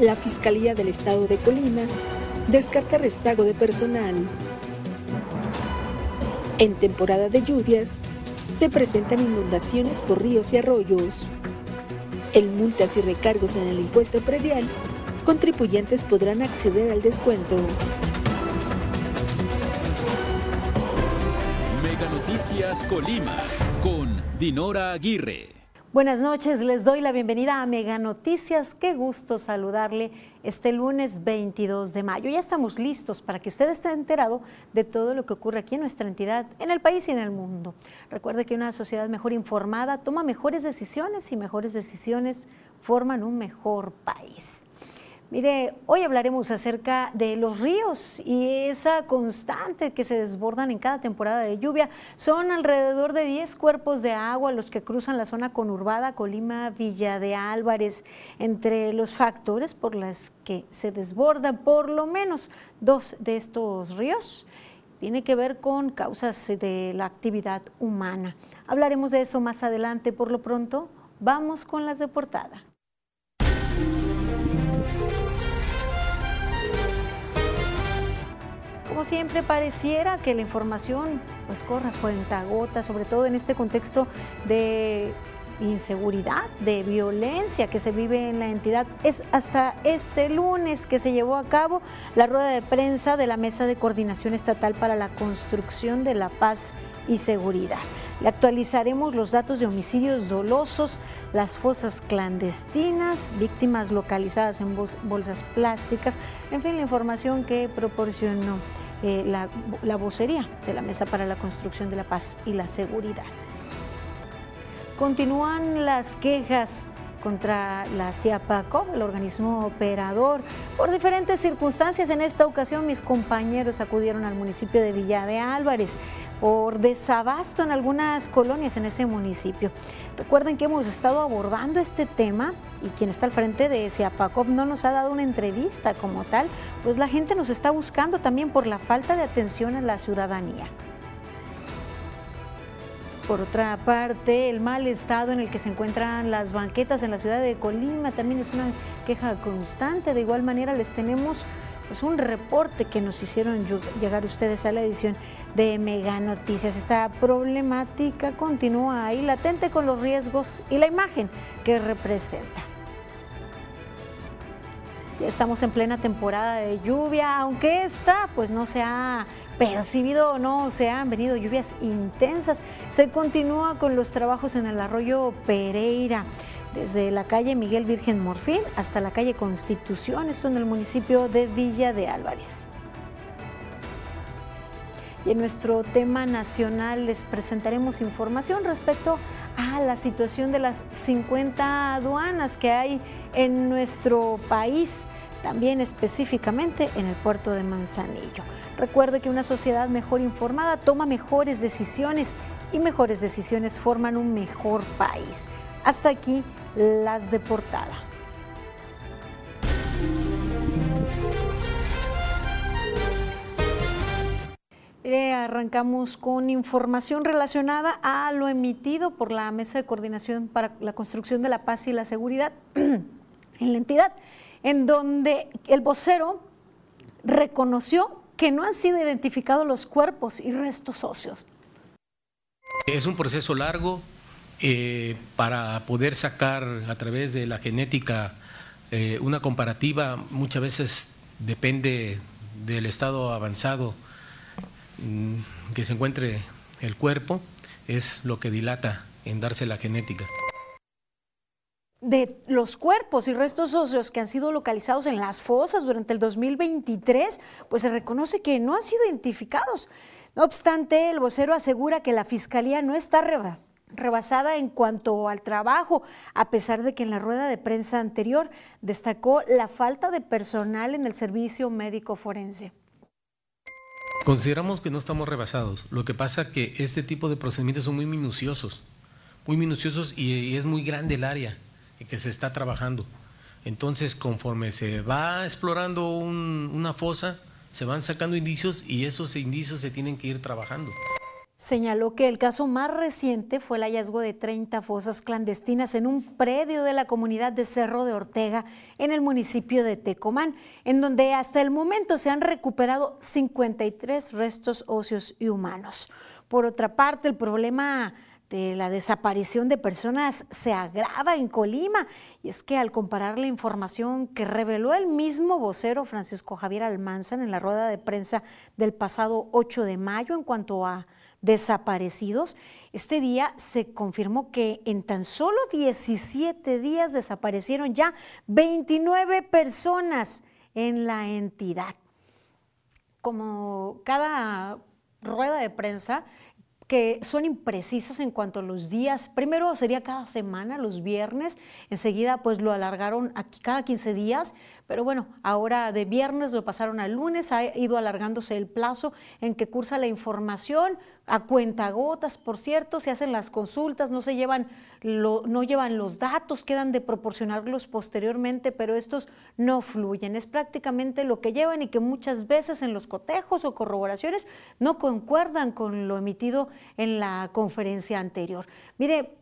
La Fiscalía del Estado de Colima descarta rezago de personal. En temporada de lluvias, se presentan inundaciones por ríos y arroyos. En multas y recargos en el impuesto predial, contribuyentes podrán acceder al descuento. Mega Noticias Colima con Dinora Aguirre. Buenas noches, les doy la bienvenida a Mega Noticias. Qué gusto saludarle este lunes 22 de mayo. Ya estamos listos para que usted esté enterado de todo lo que ocurre aquí en nuestra entidad, en el país y en el mundo. Recuerde que una sociedad mejor informada toma mejores decisiones y mejores decisiones forman un mejor país. Mire, hoy hablaremos acerca de los ríos y esa constante que se desbordan en cada temporada de lluvia. Son alrededor de 10 cuerpos de agua los que cruzan la zona conurbada Colima, Villa de Álvarez. Entre los factores por los que se desbordan por lo menos dos de estos ríos tiene que ver con causas de la actividad humana. Hablaremos de eso más adelante. Por lo pronto, vamos con las de portada. Como siempre, pareciera que la información pues corre cuenta gota, sobre todo en este contexto de inseguridad, de violencia que se vive en la entidad. Es hasta este lunes que se llevó a cabo la rueda de prensa de la Mesa de Coordinación Estatal para la Construcción de la Paz y Seguridad. Le actualizaremos los datos de homicidios dolosos, las fosas clandestinas, víctimas localizadas en bolsas plásticas, en fin, la información que proporcionó eh, la, la vocería de la Mesa para la Construcción de la Paz y la Seguridad. Continúan las quejas contra la CIAPACO, el organismo operador. Por diferentes circunstancias, en esta ocasión mis compañeros acudieron al municipio de Villa de Álvarez por desabasto en algunas colonias en ese municipio. Recuerden que hemos estado abordando este tema y quien está al frente de CIAPACO no nos ha dado una entrevista como tal, pues la gente nos está buscando también por la falta de atención a la ciudadanía. Por otra parte, el mal estado en el que se encuentran las banquetas en la ciudad de Colima también es una queja constante. De igual manera, les tenemos pues, un reporte que nos hicieron llegar ustedes a la edición de Mega Noticias. Esta problemática continúa ahí latente con los riesgos y la imagen que representa. Ya estamos en plena temporada de lluvia, aunque esta pues no se ha percibido o no se han venido lluvias intensas. Se continúa con los trabajos en el arroyo Pereira, desde la calle Miguel Virgen Morfín hasta la calle Constitución, esto en el municipio de Villa de Álvarez. Y en nuestro tema nacional les presentaremos información respecto a la situación de las 50 aduanas que hay en nuestro país también específicamente en el puerto de Manzanillo. Recuerde que una sociedad mejor informada toma mejores decisiones y mejores decisiones forman un mejor país. Hasta aquí las de portada. arrancamos con información relacionada a lo emitido por la Mesa de Coordinación para la Construcción de la Paz y la Seguridad en la entidad en donde el vocero reconoció que no han sido identificados los cuerpos y restos óseos. Es un proceso largo eh, para poder sacar a través de la genética eh, una comparativa, muchas veces depende del estado avanzado mm, que se encuentre el cuerpo, es lo que dilata en darse la genética de los cuerpos y restos óseos que han sido localizados en las fosas durante el 2023, pues se reconoce que no han sido identificados. No obstante, el vocero asegura que la Fiscalía no está rebasada en cuanto al trabajo, a pesar de que en la rueda de prensa anterior destacó la falta de personal en el servicio médico forense. Consideramos que no estamos rebasados. Lo que pasa es que este tipo de procedimientos son muy minuciosos, muy minuciosos y es muy grande el área que se está trabajando. Entonces, conforme se va explorando una fosa, se van sacando indicios y esos indicios se tienen que ir trabajando. Señaló que el caso más reciente fue el hallazgo de 30 fosas clandestinas en un predio de la comunidad de Cerro de Ortega, en el municipio de Tecomán, en donde hasta el momento se han recuperado 53 restos óseos y humanos. Por otra parte, el problema de la desaparición de personas se agrava en Colima. Y es que al comparar la información que reveló el mismo vocero Francisco Javier Almanzan en la rueda de prensa del pasado 8 de mayo en cuanto a desaparecidos. Este día se confirmó que en tan solo 17 días desaparecieron ya 29 personas en la entidad. Como cada rueda de prensa, que son imprecisas en cuanto a los días. Primero sería cada semana, los viernes, enseguida pues lo alargaron cada 15 días, pero bueno, ahora de viernes lo pasaron al lunes, ha ido alargándose el plazo en que cursa la información a cuentagotas, por cierto, se hacen las consultas, no se llevan, no llevan los datos, quedan de proporcionarlos posteriormente, pero estos no fluyen. Es prácticamente lo que llevan y que muchas veces en los cotejos o corroboraciones no concuerdan con lo emitido en la conferencia anterior. Mire,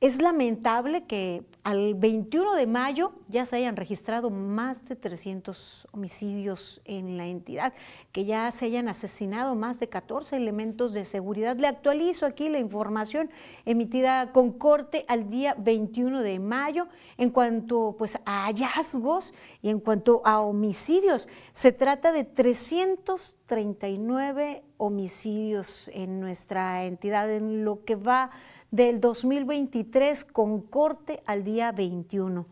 es lamentable que al 21 de mayo ya se hayan registrado más de 300 homicidios en la entidad, que ya se hayan asesinado más de 14 elementos de seguridad. Le actualizo aquí la información emitida con corte al día 21 de mayo en cuanto pues, a hallazgos y en cuanto a homicidios. Se trata de 339 homicidios en nuestra entidad, en lo que va del 2023 con corte al día 21.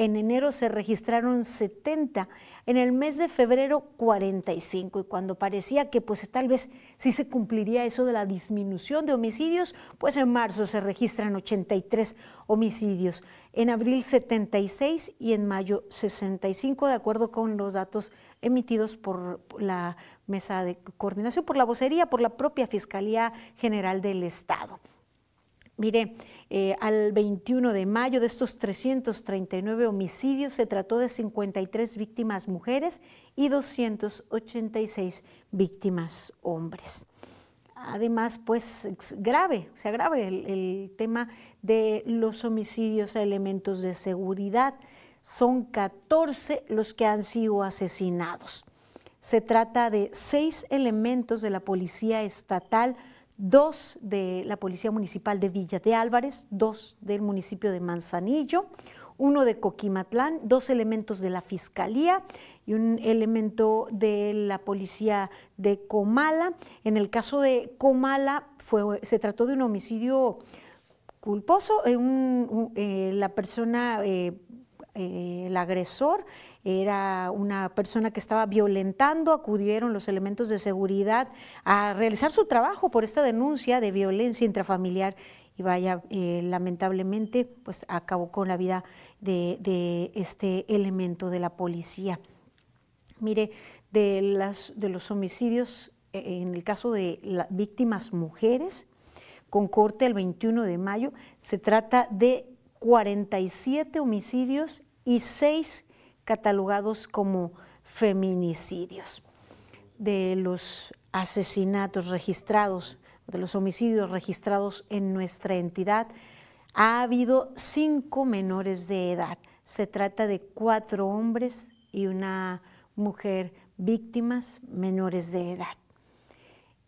En enero se registraron 70, en el mes de febrero 45 y cuando parecía que pues tal vez sí se cumpliría eso de la disminución de homicidios, pues en marzo se registran 83 homicidios, en abril 76 y en mayo 65 de acuerdo con los datos emitidos por la mesa de coordinación, por la vocería, por la propia Fiscalía General del Estado. Mire, eh, al 21 de mayo de estos 339 homicidios se trató de 53 víctimas mujeres y 286 víctimas hombres. Además, pues grave, se agrave el, el tema de los homicidios a elementos de seguridad. Son 14 los que han sido asesinados. Se trata de seis elementos de la Policía Estatal, dos de la Policía Municipal de Villa de Álvarez, dos del municipio de Manzanillo, uno de Coquimatlán, dos elementos de la Fiscalía y un elemento de la Policía de Comala. En el caso de Comala fue, se trató de un homicidio culposo, eh, eh, la persona, eh, el agresor, era una persona que estaba violentando, acudieron los elementos de seguridad a realizar su trabajo por esta denuncia de violencia intrafamiliar y vaya, eh, lamentablemente, pues acabó con la vida de, este elemento de la policía. Mire, de, los homicidios, eh, en el caso de las víctimas mujeres, con corte el 21 de mayo, se trata de 47 homicidios y 6 catalogados como feminicidios. De los asesinatos registrados, de los homicidios registrados en nuestra entidad, ha habido cinco menores de edad. Se trata de cuatro hombres y una mujer víctimas menores de edad.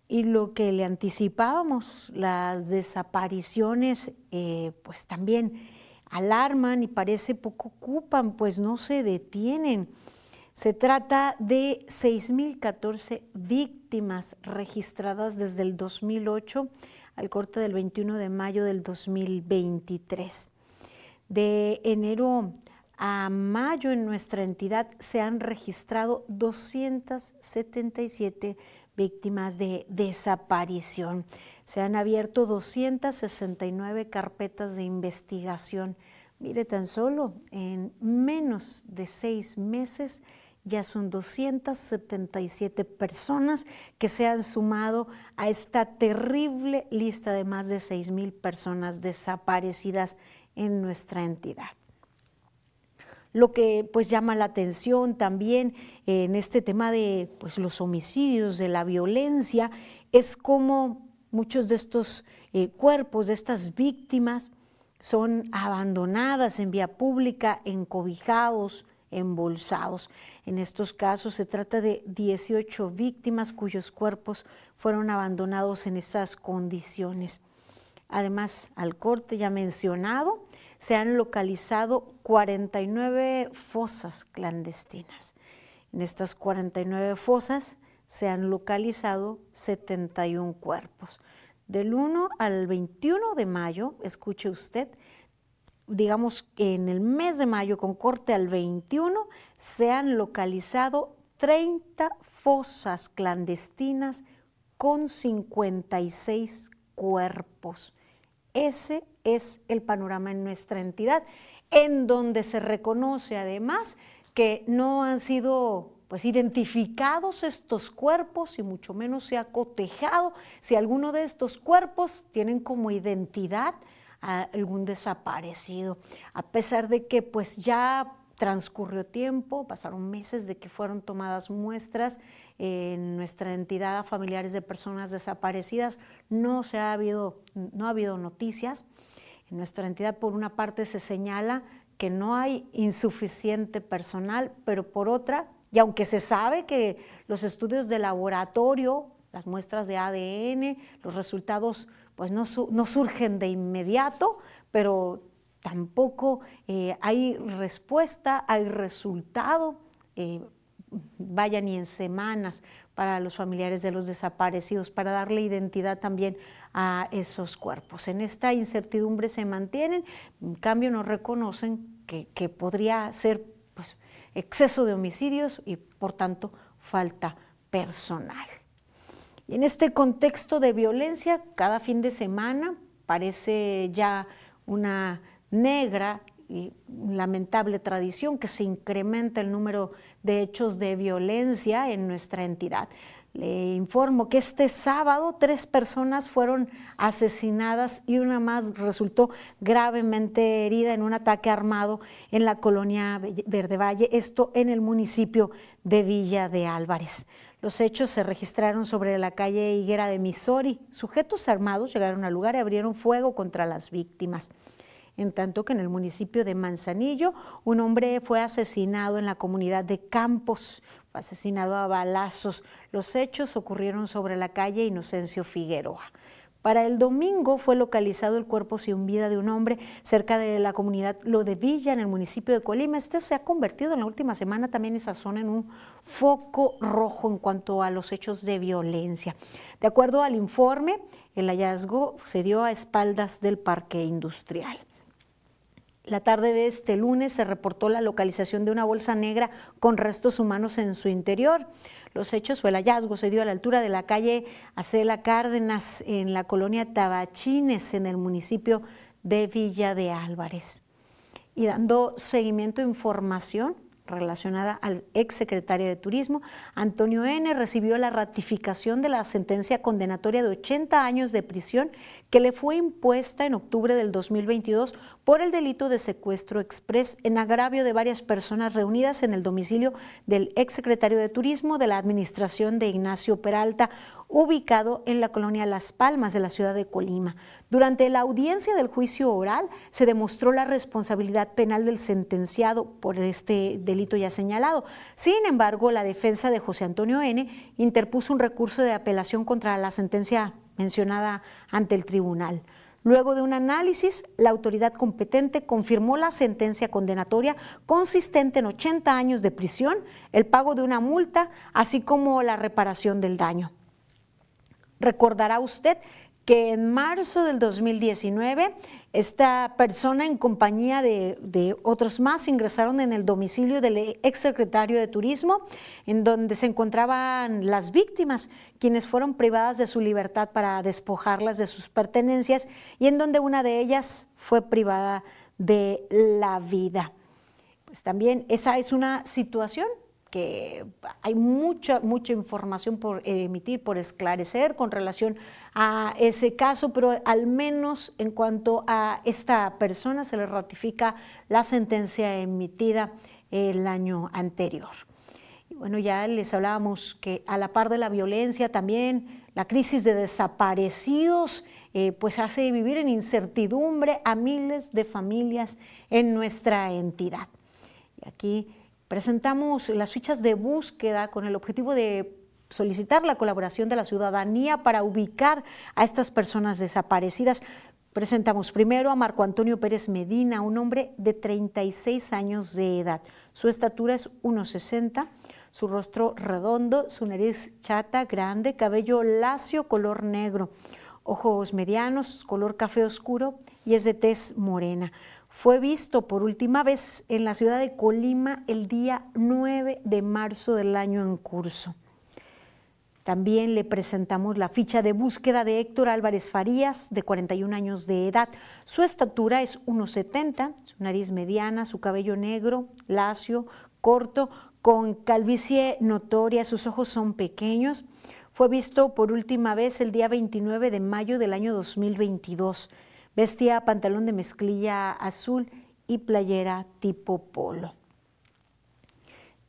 Y lo que le anticipábamos, las desapariciones, eh, pues también alarman y parece poco ocupan, pues no se detienen. Se trata de 6.014 víctimas registradas desde el 2008 al corte del 21 de mayo del 2023. De enero a mayo en nuestra entidad se han registrado 277 víctimas de desaparición. Se han abierto 269 carpetas de investigación. Mire, tan solo en menos de seis meses ya son 277 personas que se han sumado a esta terrible lista de más de 6 mil personas desaparecidas en nuestra entidad. Lo que pues llama la atención también en este tema de pues, los homicidios, de la violencia, es cómo muchos de estos eh, cuerpos, de estas víctimas, son abandonadas en vía pública, encobijados, embolsados. En estos casos se trata de 18 víctimas cuyos cuerpos fueron abandonados en esas condiciones. Además, al corte ya mencionado, se han localizado 49 fosas clandestinas. En estas 49 fosas se han localizado 71 cuerpos. Del 1 al 21 de mayo, escuche usted, digamos que en el mes de mayo, con corte al 21, se han localizado 30 fosas clandestinas con 56 cuerpos. Ese es el panorama en nuestra entidad, en donde se reconoce además que no han sido pues identificados estos cuerpos y mucho menos se ha cotejado si alguno de estos cuerpos tienen como identidad a algún desaparecido, a pesar de que pues ya transcurrió tiempo, pasaron meses de que fueron tomadas muestras en nuestra entidad a familiares de personas desaparecidas, no se ha habido no ha habido noticias. En nuestra entidad por una parte se señala que no hay insuficiente personal, pero por otra y aunque se sabe que los estudios de laboratorio, las muestras de ADN, los resultados pues no, surgen de inmediato, pero tampoco eh, hay respuesta, hay resultado, eh, vaya ni en semanas para los familiares de los desaparecidos, para darle identidad también a esos cuerpos. En esta incertidumbre se mantienen, en cambio no reconocen que, podría ser pues, exceso de homicidios y por tanto falta personal. Y en este contexto de violencia, cada fin de semana parece ya una negra y lamentable tradición que se incrementa el número de hechos de violencia en nuestra entidad. Le informo que este sábado tres personas fueron asesinadas y una más resultó gravemente herida en un ataque armado en la colonia Verde Valle, esto en el municipio de Villa de Álvarez. Los hechos se registraron sobre la calle Higuera de Missouri. Sujetos armados llegaron al lugar y abrieron fuego contra las víctimas en tanto que en el municipio de Manzanillo un hombre fue asesinado en la comunidad de Campos asesinado a balazos. Los hechos ocurrieron sobre la calle Inocencio Figueroa. Para el domingo fue localizado el cuerpo sin vida de un hombre cerca de la comunidad Lo de Villa, en el municipio de Colima. Esto se ha convertido en la última semana también esa zona en un foco rojo en cuanto a los hechos de violencia. De acuerdo al informe, el hallazgo se dio a espaldas del parque industrial. La tarde de este lunes se reportó la localización de una bolsa negra con restos humanos en su interior. Los hechos o el hallazgo se dio a la altura de la calle Acela Cárdenas en la colonia Tabachines en el municipio de Villa de Álvarez. Y dando seguimiento a información, relacionada al exsecretario de Turismo, Antonio N. recibió la ratificación de la sentencia condenatoria de 80 años de prisión que le fue impuesta en octubre del 2022 por el delito de secuestro express en agravio de varias personas reunidas en el domicilio del exsecretario de Turismo de la administración de Ignacio Peralta, ubicado en la colonia Las Palmas de la ciudad de Colima. Durante la audiencia del juicio oral se demostró la responsabilidad penal del sentenciado por este delito ya señalado. Sin embargo, la defensa de José Antonio N. interpuso un recurso de apelación contra la sentencia mencionada ante el tribunal. Luego de un análisis, la autoridad competente confirmó la sentencia condenatoria consistente en 80 años de prisión, el pago de una multa, así como la reparación del daño. Recordará usted que en marzo del 2019 esta persona en compañía de, otros más ingresaron en el domicilio del exsecretario de Turismo, en donde se encontraban las víctimas, quienes fueron privadas de su libertad para despojarlas de sus pertenencias y en donde una de ellas fue privada de la vida. Pues también esa es una situación que hay mucha, mucha información por emitir, por esclarecer con relación a ese caso, pero al menos en cuanto a esta persona se le ratifica la sentencia emitida el año anterior. Bueno, ya les hablábamos que a la par de la violencia también la crisis de desaparecidos eh, pues hace vivir en incertidumbre a miles de familias en nuestra entidad. Y aquí presentamos las fichas de búsqueda con el objetivo de solicitar la colaboración de la ciudadanía para ubicar a estas personas desaparecidas. Presentamos primero a Marco Antonio Pérez Medina, un hombre de 36 años de edad. Su estatura es 1,60, su rostro redondo, su nariz chata, grande, cabello lacio, color negro ojos medianos, color café oscuro y es de tez morena. Fue visto por última vez en la ciudad de Colima el día 9 de marzo del año en curso. También le presentamos la ficha de búsqueda de Héctor Álvarez Farías, de 41 años de edad. Su estatura es 1,70, su nariz mediana, su cabello negro, lacio, corto, con calvicie notoria, sus ojos son pequeños. Fue visto por última vez el día 29 de mayo del año 2022. Vestía pantalón de mezclilla azul y playera tipo polo.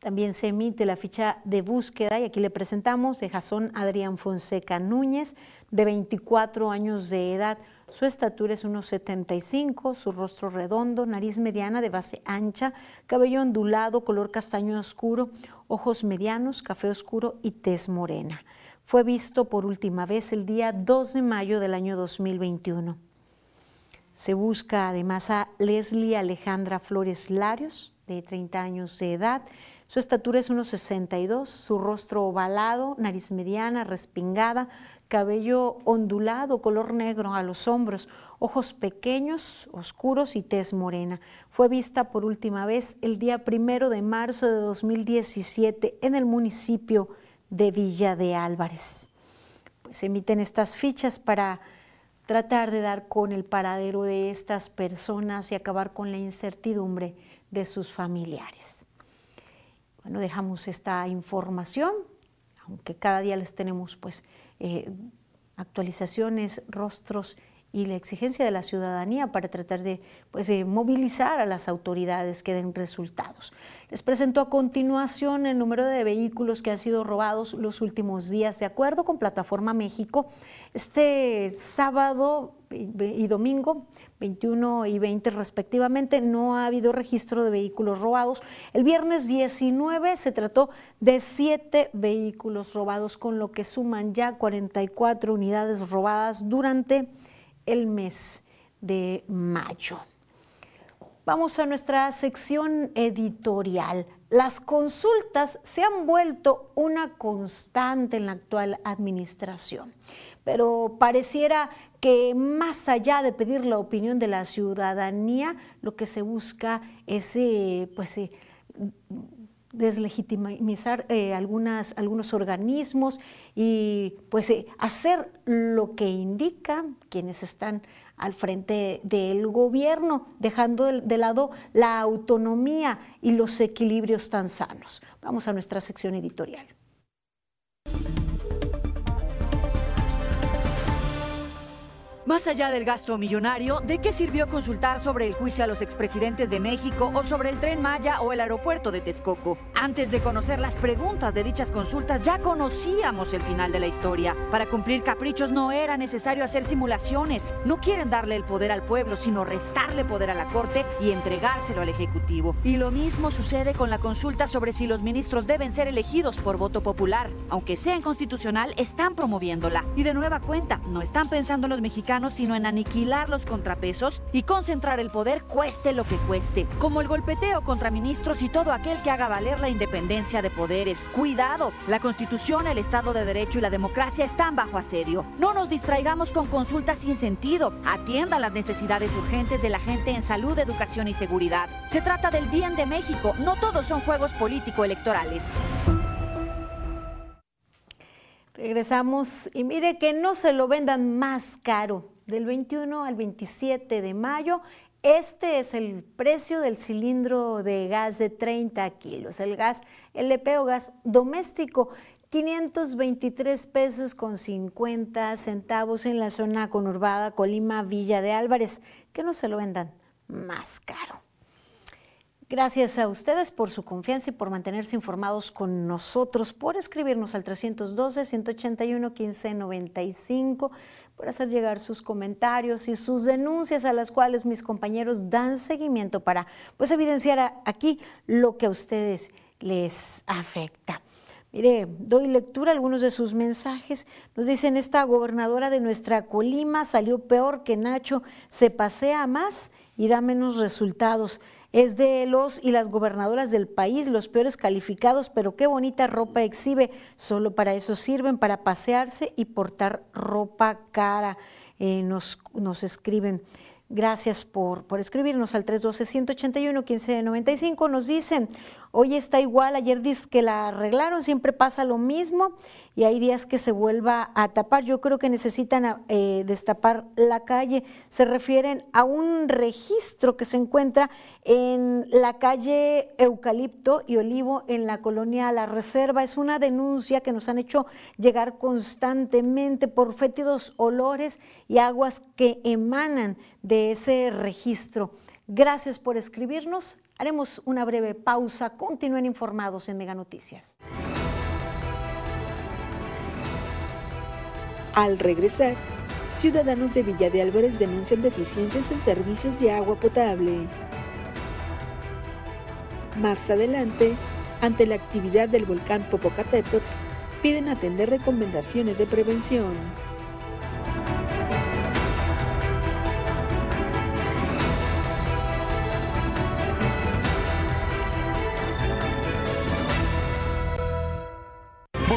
También se emite la ficha de búsqueda y aquí le presentamos de Jason Adrián Fonseca Núñez, de 24 años de edad. Su estatura es unos 75, su rostro redondo, nariz mediana de base ancha, cabello ondulado, color castaño oscuro, ojos medianos, café oscuro y tez morena. Fue visto por última vez el día 2 de mayo del año 2021. Se busca además a Leslie Alejandra Flores Larios, de 30 años de edad. Su estatura es 1,62, su rostro ovalado, nariz mediana, respingada, cabello ondulado, color negro a los hombros, ojos pequeños, oscuros y tez morena. Fue vista por última vez el día primero de marzo de 2017 en el municipio de Villa de Álvarez. Pues emiten estas fichas para tratar de dar con el paradero de estas personas y acabar con la incertidumbre de sus familiares. Bueno, dejamos esta información, aunque cada día les tenemos pues eh, actualizaciones, rostros y la exigencia de la ciudadanía para tratar de, pues, de movilizar a las autoridades que den resultados. Les presento a continuación el número de vehículos que han sido robados los últimos días. De acuerdo con Plataforma México, este sábado y domingo, 21 y 20 respectivamente, no ha habido registro de vehículos robados. El viernes 19 se trató de siete vehículos robados, con lo que suman ya 44 unidades robadas durante el mes de mayo. Vamos a nuestra sección editorial. Las consultas se han vuelto una constante en la actual administración, pero pareciera que más allá de pedir la opinión de la ciudadanía, lo que se busca es eh, pues, eh, deslegitimizar eh, algunos organismos y pues eh, hacer lo que indican quienes están al frente del gobierno, dejando de lado la autonomía y los equilibrios tan sanos. Vamos a nuestra sección editorial. Más allá del gasto millonario, ¿de qué sirvió consultar sobre el juicio a los expresidentes de México o sobre el tren Maya o el aeropuerto de Texcoco? Antes de conocer las preguntas de dichas consultas, ya conocíamos el final de la historia. Para cumplir caprichos no era necesario hacer simulaciones. No quieren darle el poder al pueblo, sino restarle poder a la Corte y entregárselo al Ejecutivo. Y lo mismo sucede con la consulta sobre si los ministros deben ser elegidos por voto popular. Aunque sea inconstitucional, están promoviéndola. Y de nueva cuenta, no están pensando en los mexicanos sino en aniquilar los contrapesos y concentrar el poder cueste lo que cueste, como el golpeteo contra ministros y todo aquel que haga valer la independencia de poderes. Cuidado, la Constitución, el Estado de Derecho y la democracia están bajo asedio. No nos distraigamos con consultas sin sentido. Atienda las necesidades urgentes de la gente en salud, educación y seguridad. Se trata del bien de México, no todos son juegos político-electorales. Regresamos y mire que no se lo vendan más caro. Del 21 al 27 de mayo, este es el precio del cilindro de gas de 30 kilos. El gas LP o gas doméstico, 523 pesos con 50 centavos en la zona conurbada Colima Villa de Álvarez. Que no se lo vendan más caro. Gracias a ustedes por su confianza y por mantenerse informados con nosotros, por escribirnos al 312-181-1595, por hacer llegar sus comentarios y sus denuncias a las cuales mis compañeros dan seguimiento para pues evidenciar aquí lo que a ustedes les afecta. Mire, doy lectura a algunos de sus mensajes. Nos dicen, esta gobernadora de nuestra Colima salió peor que Nacho, se pasea más y da menos resultados es de los y las gobernadoras del país, los peores calificados, pero qué bonita ropa exhibe. Solo para eso sirven, para pasearse y portar ropa cara. Eh, nos, nos escriben. Gracias por, por escribirnos al 312-181-1595. Nos dicen, hoy está igual, ayer dice que la arreglaron, siempre pasa lo mismo y hay días que se vuelva a tapar. Yo creo que necesitan eh, destapar la calle. Se refieren a un registro que se encuentra en la calle Eucalipto y Olivo en la colonia La Reserva. Es una denuncia que nos han hecho llegar constantemente por fétidos olores y aguas que emanan de ese registro. Gracias por escribirnos. Haremos una breve pausa. Continúen informados en Mega Noticias. Al regresar, ciudadanos de Villa de Álvarez denuncian deficiencias en servicios de agua potable. Más adelante, ante la actividad del volcán Popocatépetl, piden atender recomendaciones de prevención.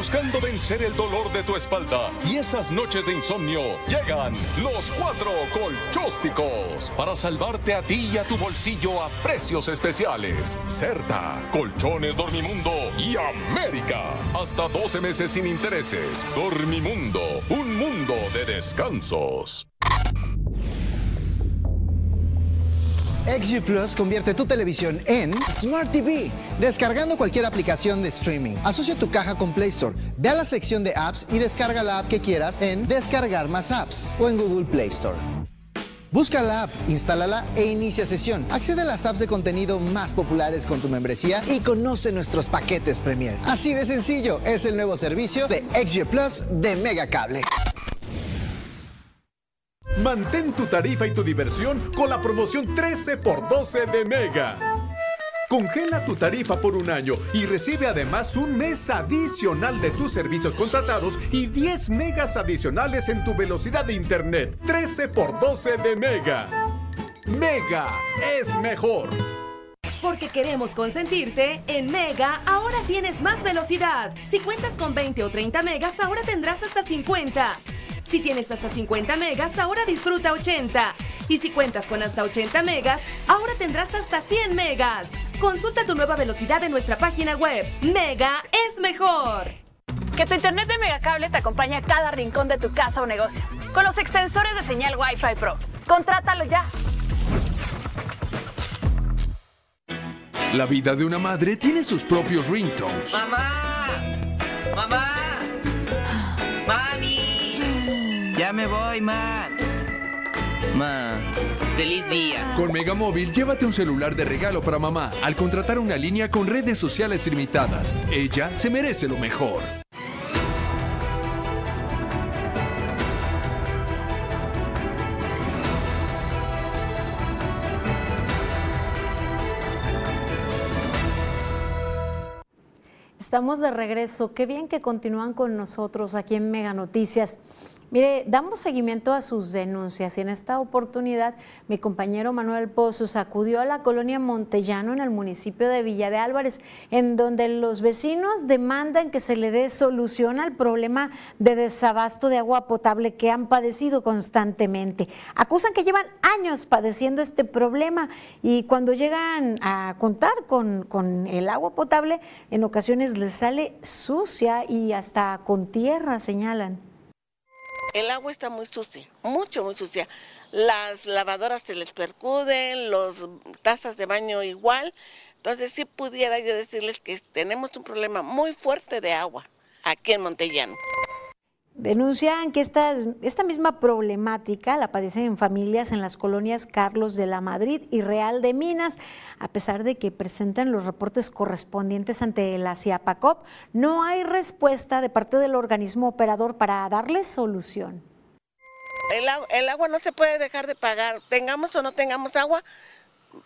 Buscando vencer el dolor de tu espalda y esas noches de insomnio, llegan los cuatro colchósticos para salvarte a ti y a tu bolsillo a precios especiales. Certa, Colchones Dormimundo y América. Hasta 12 meses sin intereses. Dormimundo, un mundo de descansos. XG Plus convierte tu televisión en Smart TV, descargando cualquier aplicación de streaming. Asocia tu caja con Play Store, ve a la sección de apps y descarga la app que quieras en Descargar más apps o en Google Play Store. Busca la app, instálala e inicia sesión. Accede a las apps de contenido más populares con tu membresía y conoce nuestros paquetes Premier. Así de sencillo es el nuevo servicio de XG Plus de Megacable. Mantén tu tarifa y tu diversión con la promoción 13 por 12 de Mega. Congela tu tarifa por un año y recibe además un mes adicional de tus servicios contratados y 10 megas adicionales en tu velocidad de internet. 13 por 12 de Mega. Mega es mejor. Porque queremos consentirte, en Mega ahora tienes más velocidad. Si cuentas con 20 o 30 megas, ahora tendrás hasta 50. Si tienes hasta 50 megas, ahora disfruta 80. Y si cuentas con hasta 80 megas, ahora tendrás hasta 100 megas. Consulta tu nueva velocidad en nuestra página web. Mega es mejor. Que tu internet de Megacable te acompañe a cada rincón de tu casa o negocio. Con los extensores de señal Wi-Fi Pro. Contrátalo ya. La vida de una madre tiene sus propios ringtones. ¡Mamá! ¡Mamá! ¡Mami! Ya me voy, ma. Ma, feliz día. Con Megamóvil, llévate un celular de regalo para mamá al contratar una línea con redes sociales ilimitadas. Ella se merece lo mejor. Estamos de regreso. Qué bien que continúan con nosotros aquí en Mega Noticias. Mire, damos seguimiento a sus denuncias y en esta oportunidad mi compañero Manuel Pozos acudió a la colonia Montellano en el municipio de Villa de Álvarez, en donde los vecinos demandan que se le dé solución al problema de desabasto de agua potable que han padecido constantemente. Acusan que llevan años padeciendo este problema y cuando llegan a contar con, con el agua potable, en ocasiones les sale sucia y hasta con tierra, señalan. El agua está muy sucia, mucho, muy sucia. Las lavadoras se les percuden, las tazas de baño igual. Entonces sí pudiera yo decirles que tenemos un problema muy fuerte de agua aquí en Montellano. Denuncian que esta, esta misma problemática la padecen en familias en las colonias Carlos de la Madrid y Real de Minas, a pesar de que presentan los reportes correspondientes ante la CIAPACOP, no hay respuesta de parte del organismo operador para darles solución. El, el agua no se puede dejar de pagar, tengamos o no tengamos agua,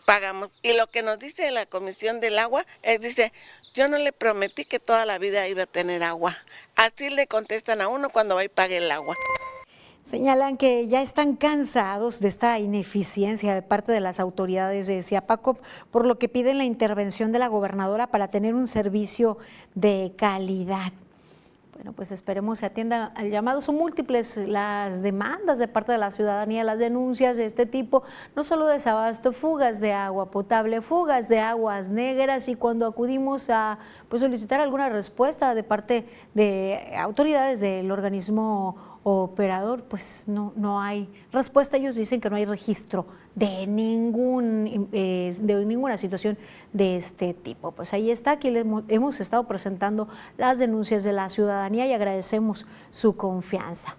pagamos. Y lo que nos dice la Comisión del Agua es, dice, yo no le prometí que toda la vida iba a tener agua. Así le contestan a uno cuando va y pague el agua. Señalan que ya están cansados de esta ineficiencia de parte de las autoridades de Ciapacop, por lo que piden la intervención de la gobernadora para tener un servicio de calidad. Bueno, pues esperemos se atienda al llamado. Son múltiples las demandas de parte de la ciudadanía, las denuncias de este tipo, no solo de desabasto, fugas de agua potable, fugas de aguas negras y cuando acudimos a pues, solicitar alguna respuesta de parte de autoridades del organismo operador, pues no, no hay respuesta. Ellos dicen que no hay registro de, ningún, eh, de ninguna situación de este tipo. Pues ahí está, aquí hemos, hemos estado presentando las denuncias de la ciudadanía y agradecemos su confianza.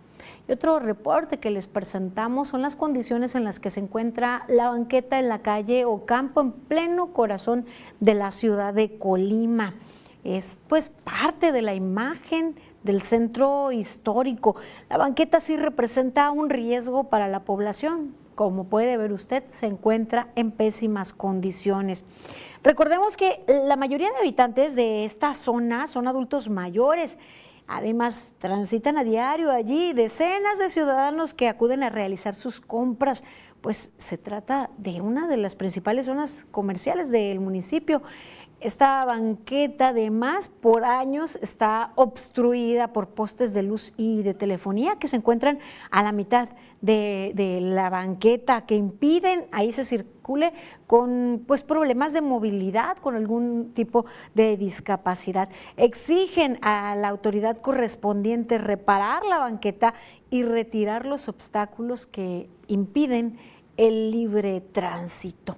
Y otro reporte que les presentamos son las condiciones en las que se encuentra la banqueta en la calle o campo en pleno corazón de la ciudad de Colima. Es pues parte de la imagen del centro histórico. La banqueta sí representa un riesgo para la población. Como puede ver usted, se encuentra en pésimas condiciones. Recordemos que la mayoría de habitantes de esta zona son adultos mayores. Además, transitan a diario allí decenas de ciudadanos que acuden a realizar sus compras, pues se trata de una de las principales zonas comerciales del municipio. Esta banqueta además por años está obstruida por postes de luz y de telefonía que se encuentran a la mitad de, la banqueta que impiden ahí se circule con pues problemas de movilidad, con algún tipo de discapacidad. Exigen a la autoridad correspondiente reparar la banqueta y retirar los obstáculos que impiden el libre tránsito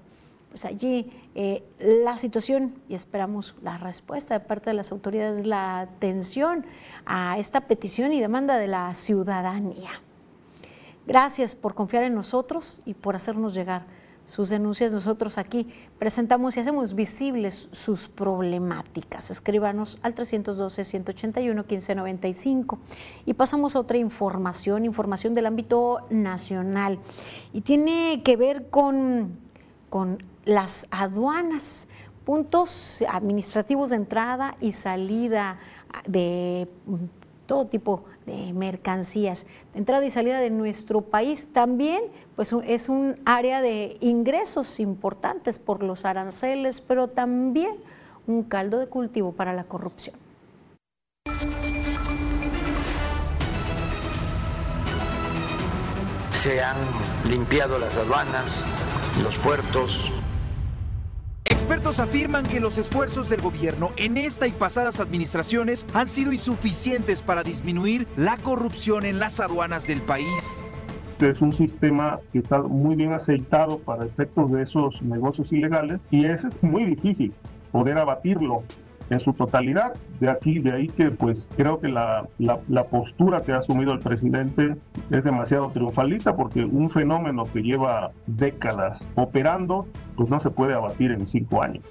pues allí eh, la situación y esperamos la respuesta de parte de las autoridades, la atención a esta petición y demanda de la ciudadanía. Gracias por confiar en nosotros y por hacernos llegar sus denuncias. Nosotros aquí presentamos y hacemos visibles sus problemáticas. Escríbanos al 312-181-1595. Y pasamos a otra información, información del ámbito nacional. Y tiene que ver con, con las aduanas, puntos administrativos de entrada y salida de mm, todo tipo de mercancías, entrada y salida de nuestro país. También pues, es un área de ingresos importantes por los aranceles, pero también un caldo de cultivo para la corrupción. Se han limpiado las aduanas, los puertos, Expertos afirman que los esfuerzos del gobierno en esta y pasadas administraciones han sido insuficientes para disminuir la corrupción en las aduanas del país. Es un sistema que está muy bien aceitado para efectos de esos negocios ilegales y es muy difícil poder abatirlo en su totalidad. De aquí, de ahí que pues creo que la, la, postura que ha asumido el presidente es demasiado triunfalista porque un fenómeno que lleva décadas operando pues no se puede abatir en cinco años.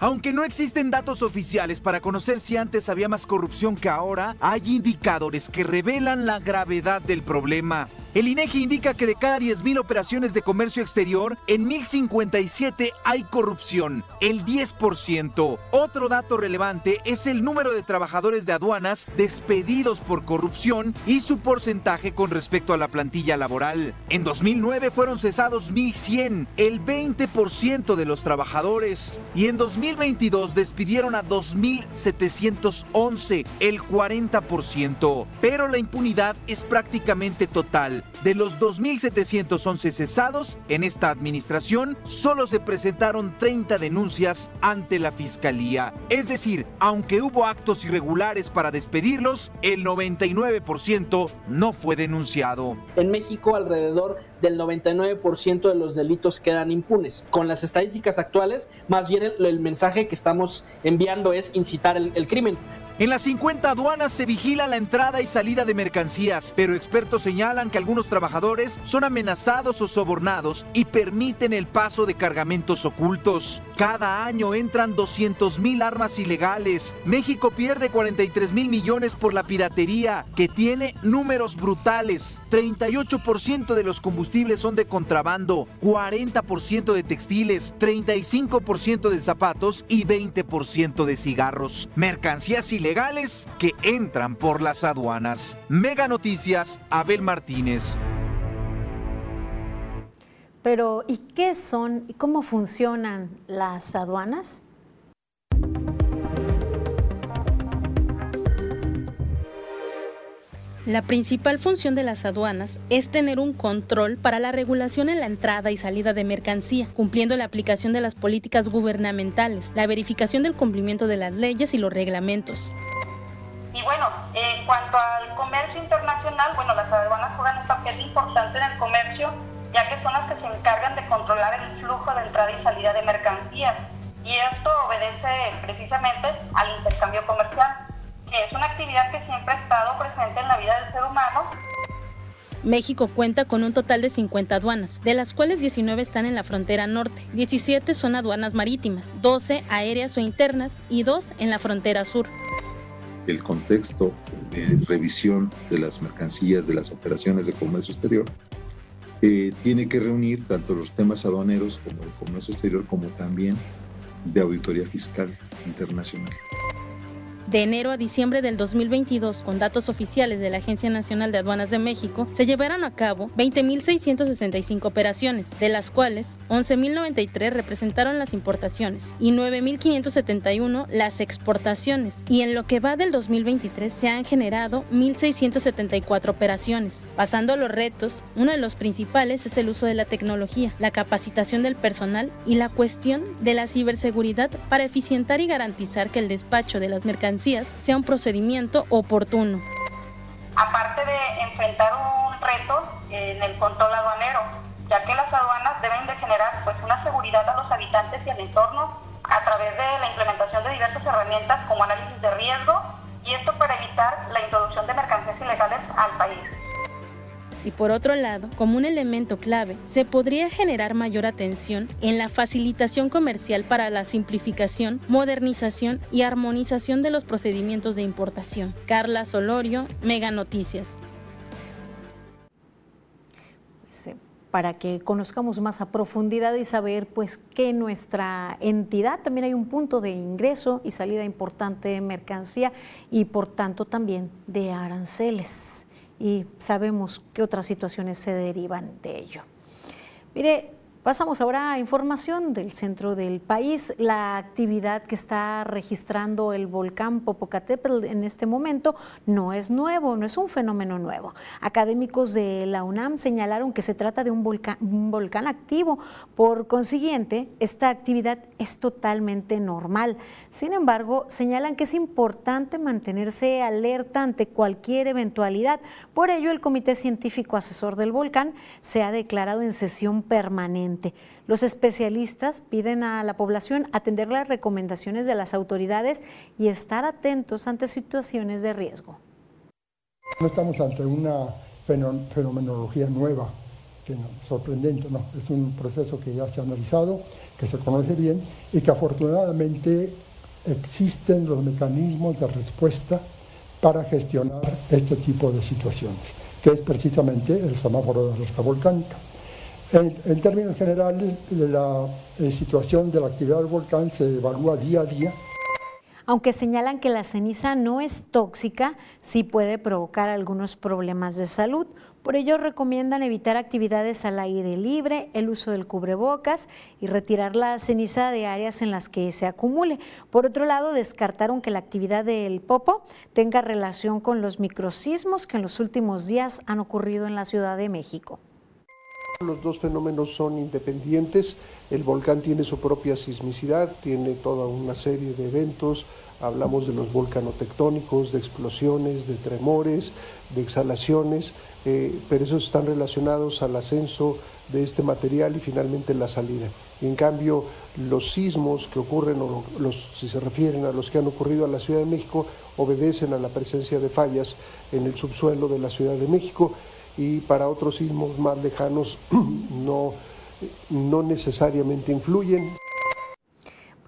Aunque no existen datos oficiales para conocer si antes había más corrupción que ahora, hay indicadores que revelan la gravedad del problema. El INEGI indica que de cada 10.000 operaciones de comercio exterior, en 1.057 hay corrupción, el 10%. Otro dato relevante es el número de trabajadores de aduanas despedidos por corrupción y su porcentaje con respecto a la plantilla laboral. En 2009 fueron cesados 1.100, el 20% de los trabajadores. Y en 2022 despidieron a 2.711, el 40%. Pero la impunidad es prácticamente total de los 2.711 cesados en esta administración, solo se presentaron 30 denuncias ante la Fiscalía. Es decir, aunque hubo actos irregulares para despedirlos, el 99% no fue denunciado. En México, alrededor del 99% de los delitos quedan impunes. Con las estadísticas actuales, más bien el, mensaje que estamos enviando es incitar el crimen. En las 50 aduanas se vigila la entrada y salida de mercancías, pero expertos señalan que algunos trabajadores son amenazados o sobornados y permiten el paso de cargamentos ocultos. Cada año entran 200 mil armas ilegales. México pierde 43 mil millones por la piratería, que tiene números brutales. 38% de los combustibles son de contrabando, 40% de textiles, 35% de zapatos y 20% de cigarros. Mercancías ilegales que entran por las aduanas. Mega Noticias, Abel Martínez. Pero, ¿y qué son y cómo funcionan las aduanas? La principal función de las aduanas es tener un control para la regulación en la entrada y salida de mercancía, cumpliendo la aplicación de las políticas gubernamentales, la verificación del cumplimiento de las leyes y los reglamentos. Y bueno, en cuanto al comercio internacional, bueno, las aduanas juegan un papel importante en el comercio, ya que son las que se encargan de controlar el flujo de entrada y salida de mercancías. Y esto obedece precisamente al intercambio comercial es una actividad que siempre ha estado presente en la vida del ser humano. México cuenta con un total de 50 aduanas, de las cuales 19 están en la frontera norte, 17 son aduanas marítimas, 12 aéreas o internas y 2 en la frontera sur. El contexto de revisión de las mercancías de las operaciones de comercio exterior eh, tiene que reunir tanto los temas aduaneros como el comercio exterior como también de auditoría fiscal internacional. De enero a diciembre del 2022, con datos oficiales de la Agencia Nacional de Aduanas de México, se llevaron a cabo 20.665 operaciones, de las cuales 11.093 representaron las importaciones y 9.571 las exportaciones. Y en lo que va del 2023 se han generado 1.674 operaciones. Pasando a los retos, uno de los principales es el uso de la tecnología, la capacitación del personal y la cuestión de la ciberseguridad para eficientar y garantizar que el despacho de las mercancías sea un procedimiento oportuno. Aparte de enfrentar un reto en el control aduanero, ya que las aduanas deben de generar pues, una seguridad a los habitantes y al entorno a través de la implementación de diversas herramientas como análisis de riesgo y esto para evitar la introducción de mercancías ilegales al país. Y por otro lado, como un elemento clave, se podría generar mayor atención en la facilitación comercial para la simplificación, modernización y armonización de los procedimientos de importación. Carla Solorio, Mega Noticias. Pues, para que conozcamos más a profundidad y saber pues que nuestra entidad también hay un punto de ingreso y salida importante de mercancía y por tanto también de aranceles y sabemos qué otras situaciones se derivan de ello. Mire, Pasamos ahora a información del centro del país. La actividad que está registrando el volcán Popocatépetl en este momento no es nuevo, no es un fenómeno nuevo. Académicos de la UNAM señalaron que se trata de un volcán, un volcán activo. Por consiguiente, esta actividad es totalmente normal. Sin embargo, señalan que es importante mantenerse alerta ante cualquier eventualidad. Por ello, el Comité Científico Asesor del Volcán se ha declarado en sesión permanente los especialistas piden a la población atender las recomendaciones de las autoridades y estar atentos ante situaciones de riesgo. No estamos ante una fenomenología nueva, que sorprendente, no, es un proceso que ya se ha analizado, que se conoce bien y que afortunadamente existen los mecanismos de respuesta para gestionar este tipo de situaciones, que es precisamente el semáforo de alerta volcánica. En, términos generales, la eh, situación de la actividad del volcán se evalúa día a día. Aunque señalan que la ceniza no es tóxica, sí puede provocar algunos problemas de salud. Por ello recomiendan evitar actividades al aire libre, el uso del cubrebocas y retirar la ceniza de áreas en las que se acumule. Por otro lado, descartaron que la actividad del popo tenga relación con los microsismos que en los últimos días han ocurrido en la Ciudad de México. Los dos fenómenos son independientes. El volcán tiene su propia sismicidad, tiene toda una serie de eventos. Hablamos de los volcanotectónicos, de explosiones, de tremores, de exhalaciones, eh, pero esos están relacionados al ascenso de este material y finalmente la salida. en cambio, los sismos que ocurren, o si se refieren a los que han ocurrido a la Ciudad de México, obedecen a la presencia de fallas en el subsuelo de la Ciudad de México y para otros sismos más lejanos no, no necesariamente influyen.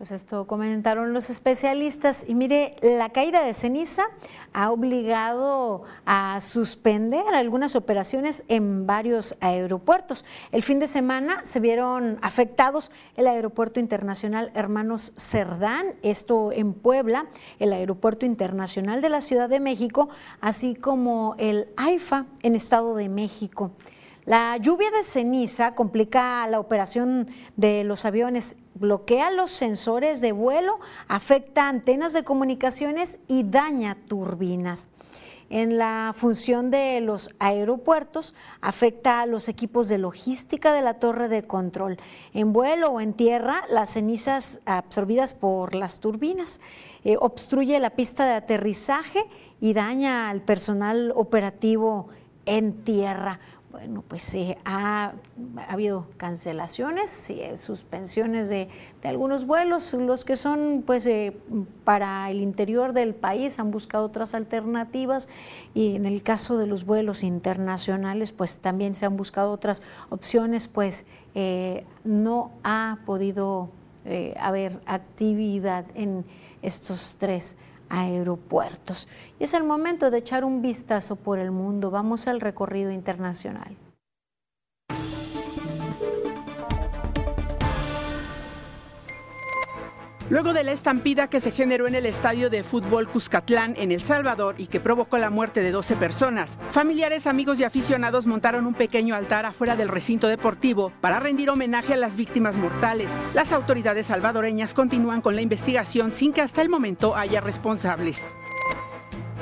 Pues esto comentaron los especialistas. Y mire, la caída de ceniza ha obligado a suspender algunas operaciones en varios aeropuertos. El fin de semana se vieron afectados el Aeropuerto Internacional Hermanos Cerdán, esto en Puebla, el Aeropuerto Internacional de la Ciudad de México, así como el AIFA en Estado de México. La lluvia de ceniza complica la operación de los aviones, bloquea los sensores de vuelo, afecta antenas de comunicaciones y daña turbinas. En la función de los aeropuertos afecta a los equipos de logística de la torre de control. En vuelo o en tierra, las cenizas absorbidas por las turbinas eh, obstruye la pista de aterrizaje y daña al personal operativo en tierra bueno, pues ha, habido cancelaciones, eh, suspensiones de, algunos vuelos, los que son pues eh, para el interior del país han buscado otras alternativas y en el caso de los vuelos internacionales pues también se han buscado otras opciones, pues eh, no ha podido haber actividad en estos tres aeropuertos. Y es el momento de echar un vistazo por el mundo. Vamos al recorrido internacional. Luego de la estampida que se generó en el estadio de fútbol Cuscatlán en El Salvador y que provocó la muerte de 12 personas, familiares, amigos y aficionados montaron un pequeño altar afuera del recinto deportivo para rendir homenaje a las víctimas mortales. Las autoridades salvadoreñas continúan con la investigación sin que hasta el momento haya responsables.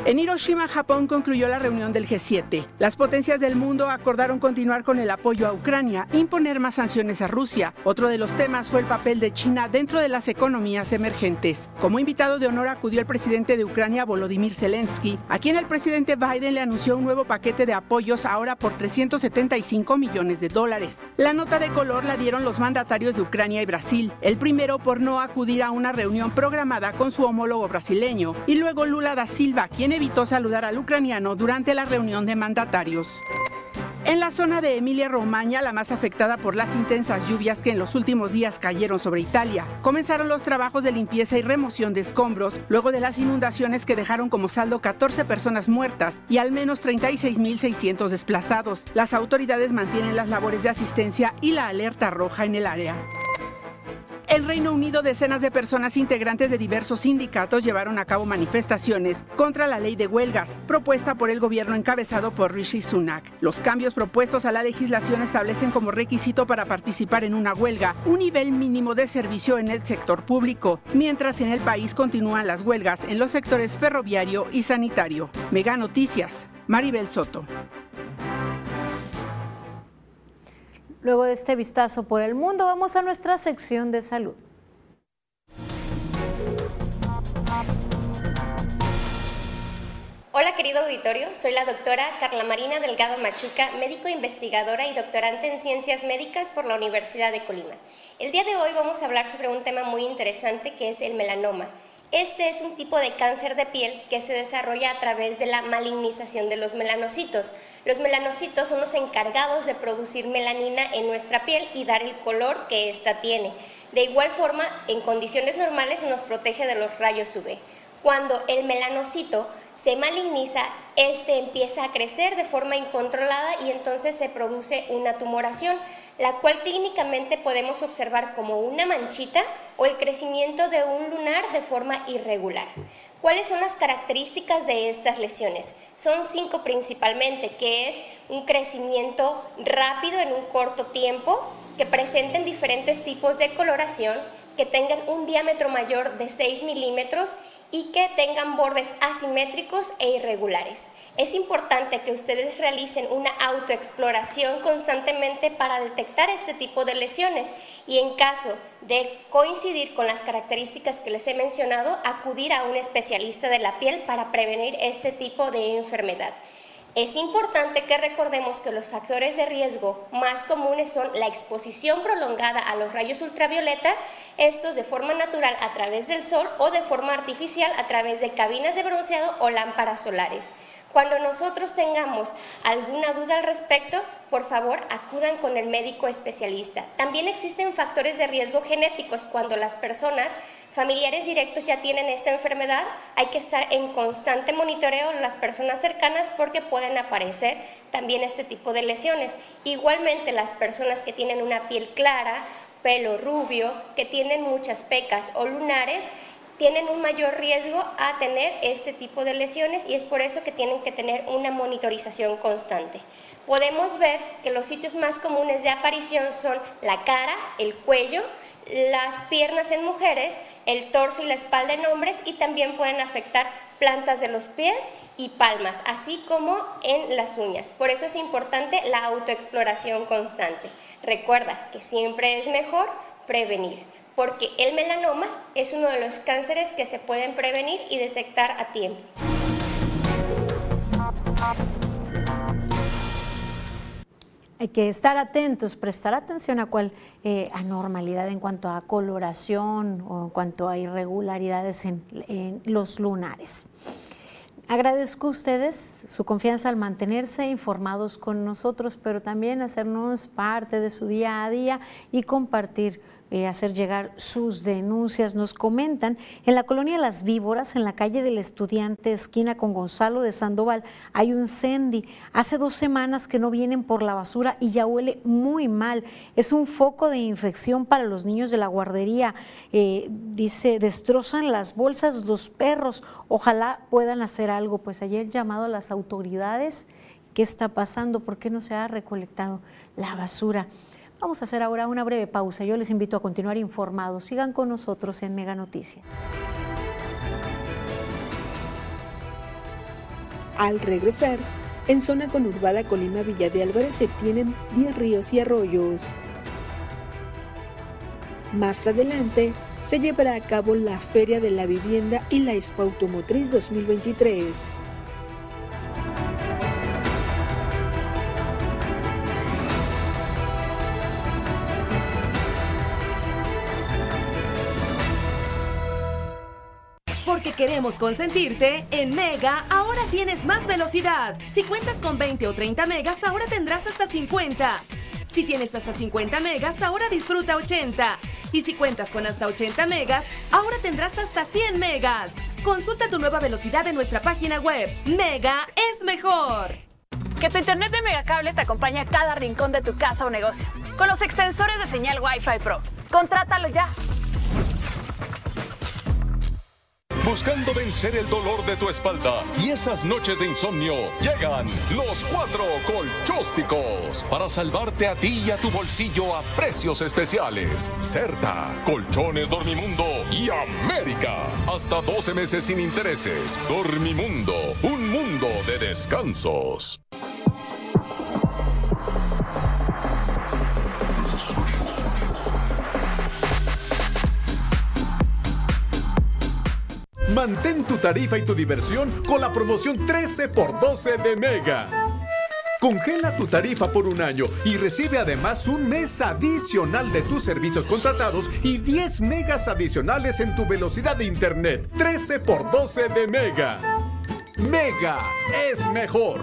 En Hiroshima, Japón concluyó la reunión del G7. Las potencias del mundo acordaron continuar con el apoyo a Ucrania e imponer más sanciones a Rusia. Otro de los temas fue el papel de China dentro de las economías emergentes. Como invitado de honor acudió el presidente de Ucrania, Volodymyr Zelensky, a quien el presidente Biden le anunció un nuevo paquete de apoyos ahora por 375 millones de dólares. La nota de color la dieron los mandatarios de Ucrania y Brasil, el primero por no acudir a una reunión programada con su homólogo brasileño, y luego Lula da Silva, quien evitó saludar al ucraniano durante la reunión de mandatarios. En la zona de Emilia-Romagna, la más afectada por las intensas lluvias que en los últimos días cayeron sobre Italia, comenzaron los trabajos de limpieza y remoción de escombros luego de las inundaciones que dejaron como saldo 14 personas muertas y al menos 36.600 desplazados. Las autoridades mantienen las labores de asistencia y la alerta roja en el área. En Reino Unido, decenas de personas integrantes de diversos sindicatos llevaron a cabo manifestaciones contra la ley de huelgas propuesta por el gobierno encabezado por Rishi Sunak. Los cambios propuestos a la legislación establecen como requisito para participar en una huelga un nivel mínimo de servicio en el sector público, mientras en el país continúan las huelgas en los sectores ferroviario y sanitario. Mega Noticias, Maribel Soto. Luego de este vistazo por el mundo, vamos a nuestra sección de salud. Hola querido auditorio, soy la doctora Carla Marina Delgado Machuca, médico investigadora y doctorante en ciencias médicas por la Universidad de Colima. El día de hoy vamos a hablar sobre un tema muy interesante que es el melanoma. Este es un tipo de cáncer de piel que se desarrolla a través de la malignización de los melanocitos. Los melanocitos son los encargados de producir melanina en nuestra piel y dar el color que ésta tiene. De igual forma, en condiciones normales nos protege de los rayos UV. Cuando el melanocito se maligniza, este empieza a crecer de forma incontrolada y entonces se produce una tumoración la cual clínicamente podemos observar como una manchita o el crecimiento de un lunar de forma irregular. ¿Cuáles son las características de estas lesiones? Son cinco principalmente, que es un crecimiento rápido en un corto tiempo, que presenten diferentes tipos de coloración, que tengan un diámetro mayor de 6 milímetros y que tengan bordes asimétricos e irregulares. Es importante que ustedes realicen una autoexploración constantemente para detectar este tipo de lesiones y en caso de coincidir con las características que les he mencionado, acudir a un especialista de la piel para prevenir este tipo de enfermedad. Es importante que recordemos que los factores de riesgo más comunes son la exposición prolongada a los rayos ultravioleta, estos de forma natural a través del sol o de forma artificial a través de cabinas de bronceado o lámparas solares. Cuando nosotros tengamos alguna duda al respecto, por favor acudan con el médico especialista. También existen factores de riesgo genéticos cuando las personas familiares directos ya tienen esta enfermedad. Hay que estar en constante monitoreo las personas cercanas porque pueden aparecer también este tipo de lesiones. Igualmente las personas que tienen una piel clara, pelo rubio, que tienen muchas pecas o lunares, tienen un mayor riesgo a tener este tipo de lesiones y es por eso que tienen que tener una monitorización constante. Podemos ver que los sitios más comunes de aparición son la cara, el cuello, las piernas en mujeres, el torso y la espalda en hombres y también pueden afectar plantas de los pies y palmas, así como en las uñas. Por eso es importante la autoexploración constante. Recuerda que siempre es mejor prevenir porque el melanoma es uno de los cánceres que se pueden prevenir y detectar a tiempo. Hay que estar atentos, prestar atención a cuál eh, anormalidad en cuanto a coloración o en cuanto a irregularidades en, en los lunares. Agradezco a ustedes su confianza al mantenerse informados con nosotros, pero también hacernos parte de su día a día y compartir eh, hacer llegar sus denuncias. Nos comentan, en la colonia Las Víboras, en la calle del Estudiante, esquina con Gonzalo de Sandoval, hay un Cendi. Hace dos semanas que no vienen por la basura y ya huele muy mal. Es un foco de infección para los niños de la guardería. Eh, dice, destrozan las bolsas los perros. Ojalá puedan hacer algo. Pues ayer llamado a las autoridades. ¿Qué está pasando? ¿Por qué no se ha recolectado la basura? Vamos a hacer ahora una breve pausa. Yo les invito a continuar informados. Sigan con nosotros en Mega Noticia. Al regresar, en zona conurbada Colima Villa de Álvarez se tienen 10 ríos y arroyos. Más adelante, se llevará a cabo la Feria de la Vivienda y la Expo Automotriz 2023. Porque queremos consentirte, en Mega ahora tienes más velocidad. Si cuentas con 20 o 30 megas, ahora tendrás hasta 50. Si tienes hasta 50 megas, ahora disfruta 80. Y si cuentas con hasta 80 megas, ahora tendrás hasta 100 megas. Consulta tu nueva velocidad en nuestra página web. Mega es mejor. Que tu internet de Megacable te acompañe a cada rincón de tu casa o negocio. Con los extensores de señal Wi-Fi Pro. Contrátalo ya. Buscando vencer el dolor de tu espalda y esas noches de insomnio, llegan los cuatro colchósticos para salvarte a ti y a tu bolsillo a precios especiales. Certa, Colchones Dormimundo y América. Hasta 12 meses sin intereses. Dormimundo, un mundo de descansos. Mantén tu tarifa y tu diversión con la promoción 13 por 12 de Mega. Congela tu tarifa por un año y recibe además un mes adicional de tus servicios contratados y 10 megas adicionales en tu velocidad de internet. 13 por 12 de Mega. Mega es mejor.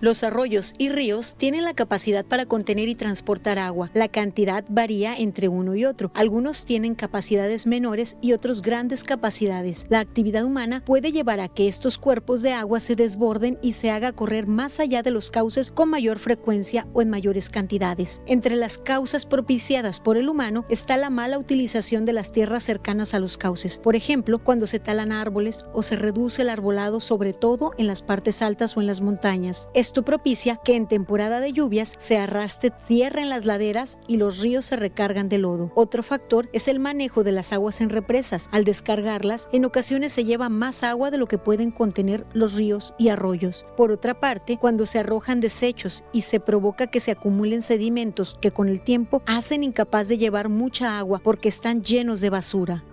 Los arroyos y ríos tienen la capacidad para contener y transportar agua. La cantidad varía entre uno y otro. Algunos tienen capacidades menores y otros grandes capacidades. La actividad humana puede llevar a que estos cuerpos de agua se desborden y se haga correr más allá de los cauces con mayor frecuencia o en mayores cantidades. Entre las causas propiciadas por el humano está la mala utilización de las tierras cercanas a los cauces. Por ejemplo, cuando se talan árboles o se reduce el arbolado sobre todo en las partes altas o en las montañas. Esto propicia que en temporada de lluvias se arrastre tierra en las laderas y los ríos se recargan de lodo. Otro factor es el manejo de las aguas en represas. Al descargarlas, en ocasiones se lleva más agua de lo que pueden contener los ríos y arroyos. Por otra parte, cuando se arrojan desechos y se provoca que se acumulen sedimentos que con el tiempo hacen incapaz de llevar mucha agua porque están llenos de basura.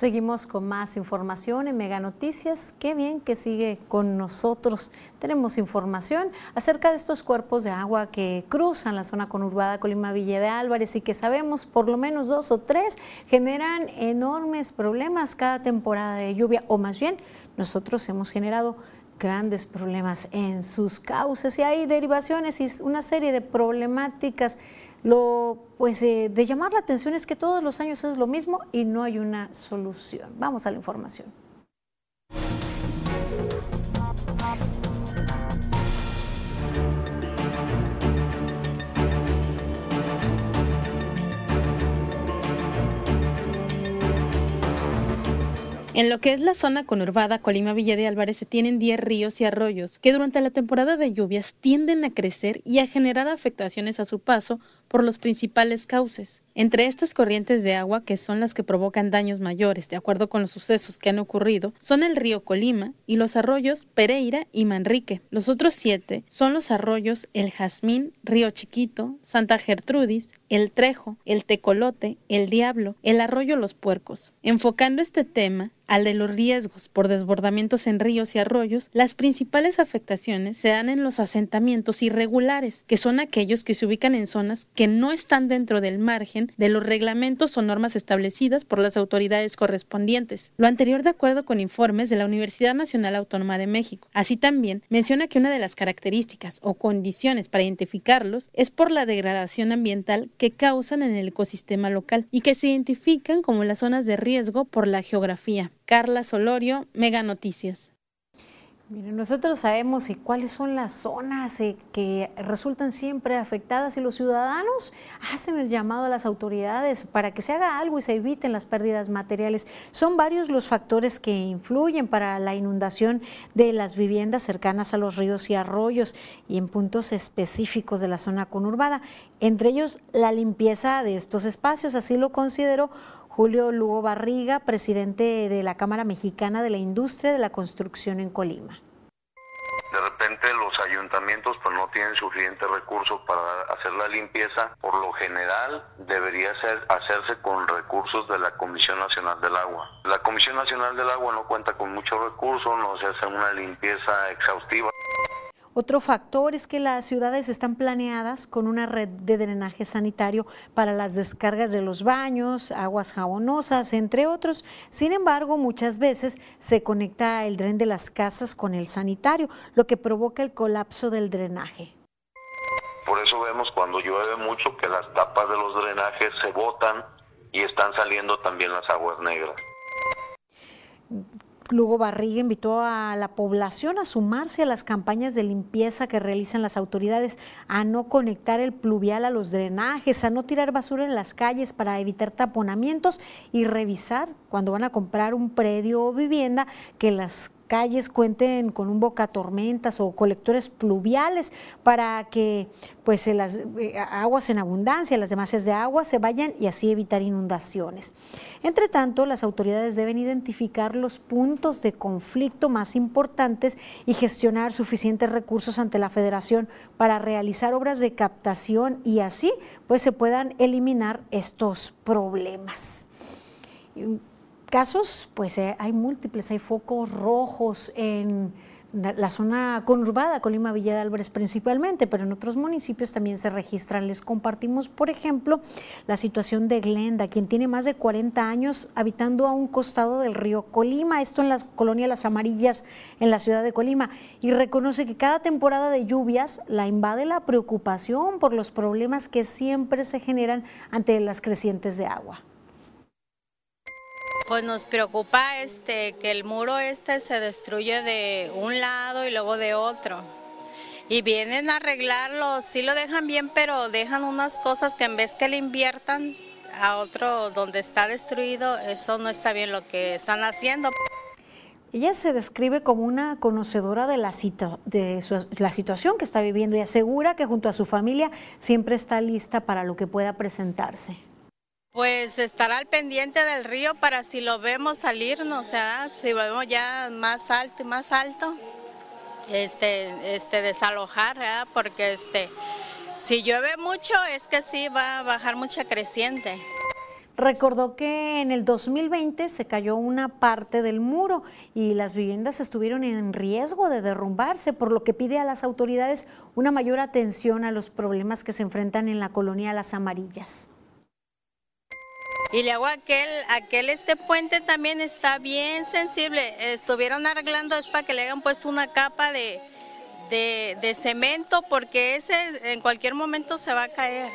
Seguimos con más información en Mega Noticias. Qué bien que sigue con nosotros. Tenemos información acerca de estos cuerpos de agua que cruzan la zona conurbada Colima Villa de Álvarez y que sabemos por lo menos dos o tres generan enormes problemas cada temporada de lluvia, o más bien nosotros hemos generado grandes problemas en sus causas y hay derivaciones y una serie de problemáticas lo pues eh, de llamar la atención es que todos los años es lo mismo y no hay una solución. Vamos a la información. En lo que es la zona conurbada Colima Villa de Álvarez se tienen 10 ríos y arroyos que durante la temporada de lluvias tienden a crecer y a generar afectaciones a su paso por los principales cauces. Entre estas corrientes de agua, que son las que provocan daños mayores, de acuerdo con los sucesos que han ocurrido, son el río Colima y los arroyos Pereira y Manrique. Los otros siete son los arroyos El Jazmín, Río Chiquito, Santa Gertrudis, El Trejo, El Tecolote, El Diablo, el arroyo Los Puercos. Enfocando este tema, al de los riesgos por desbordamientos en ríos y arroyos, las principales afectaciones se dan en los asentamientos irregulares, que son aquellos que se ubican en zonas que no están dentro del margen de los reglamentos o normas establecidas por las autoridades correspondientes. Lo anterior de acuerdo con informes de la Universidad Nacional Autónoma de México. Así también menciona que una de las características o condiciones para identificarlos es por la degradación ambiental que causan en el ecosistema local y que se identifican como las zonas de riesgo por la geografía. Carla Solorio, Mega Noticias. Miren, nosotros sabemos cuáles son las zonas eh, que resultan siempre afectadas y los ciudadanos hacen el llamado a las autoridades para que se haga algo y se eviten las pérdidas materiales. Son varios los factores que influyen para la inundación de las viviendas cercanas a los ríos y arroyos y en puntos específicos de la zona conurbada. Entre ellos, la limpieza de estos espacios, así lo consideró Julio Lugo Barriga, presidente de la Cámara Mexicana de la Industria de la Construcción en Colima. De repente los ayuntamientos pues no tienen suficientes recursos para hacer la limpieza. Por lo general debería ser, hacerse con recursos de la Comisión Nacional del Agua. La Comisión Nacional del Agua no cuenta con muchos recursos, no se hace una limpieza exhaustiva. Otro factor es que las ciudades están planeadas con una red de drenaje sanitario para las descargas de los baños, aguas jabonosas, entre otros. Sin embargo, muchas veces se conecta el dren de las casas con el sanitario, lo que provoca el colapso del drenaje. Por eso vemos cuando llueve mucho que las tapas de los drenajes se botan y están saliendo también las aguas negras. Lugo Barriga invitó a la población a sumarse a las campañas de limpieza que realizan las autoridades, a no conectar el pluvial a los drenajes, a no tirar basura en las calles para evitar taponamientos y revisar cuando van a comprar un predio o vivienda que las calles cuenten con un boca tormentas o colectores pluviales para que pues las eh, aguas en abundancia, las demasiadas de agua se vayan y así evitar inundaciones. Entre tanto, las autoridades deben identificar los puntos de conflicto más importantes y gestionar suficientes recursos ante la federación para realizar obras de captación y así pues se puedan eliminar estos problemas casos, pues eh, hay múltiples, hay focos rojos en la zona conurbada, Colima Villa de Álvarez principalmente, pero en otros municipios también se registran. Les compartimos, por ejemplo, la situación de Glenda, quien tiene más de 40 años habitando a un costado del río Colima, esto en la colonia Las Amarillas, en la ciudad de Colima, y reconoce que cada temporada de lluvias la invade la preocupación por los problemas que siempre se generan ante las crecientes de agua. Pues nos preocupa este que el muro este se destruye de un lado y luego de otro. y vienen a arreglarlo, sí lo dejan bien, pero dejan unas cosas que en vez que le inviertan a otro donde está destruido, eso no está bien lo que están haciendo. Ella se describe como una conocedora de, la, de la situación que está viviendo y asegura que junto a su familia siempre está lista para lo que pueda presentarse. Pues estar al pendiente del río para si lo vemos salirnos, o sea, si lo vemos ya más alto y más alto, este, este, desalojar, porque este, si llueve mucho es que sí va a bajar mucha creciente. Recordó que en el 2020 se cayó una parte del muro y las viviendas estuvieron en riesgo de derrumbarse, por lo que pide a las autoridades una mayor atención a los problemas que se enfrentan en la colonia Las Amarillas. Y luego aquel, aquel este puente también está bien sensible. Estuvieron arreglando es para que le hayan puesto una capa de, de, cemento porque ese en cualquier momento se va a caer.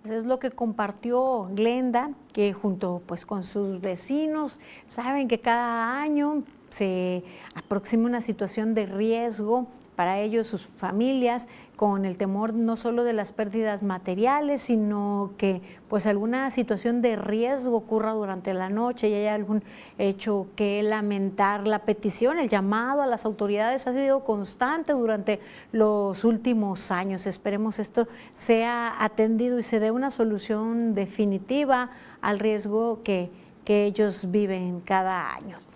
Pues es lo que compartió Glenda, que junto pues con sus vecinos saben que cada año se aproxima una situación de riesgo para ellos, sus familias, con el temor no solo de las pérdidas materiales, sino que pues alguna situación de riesgo ocurra durante la noche y haya algún hecho que lamentar. La petición, el llamado a las autoridades ha sido constante durante los últimos años. Esperemos esto sea atendido y se dé una solución definitiva al riesgo que, que ellos viven cada año.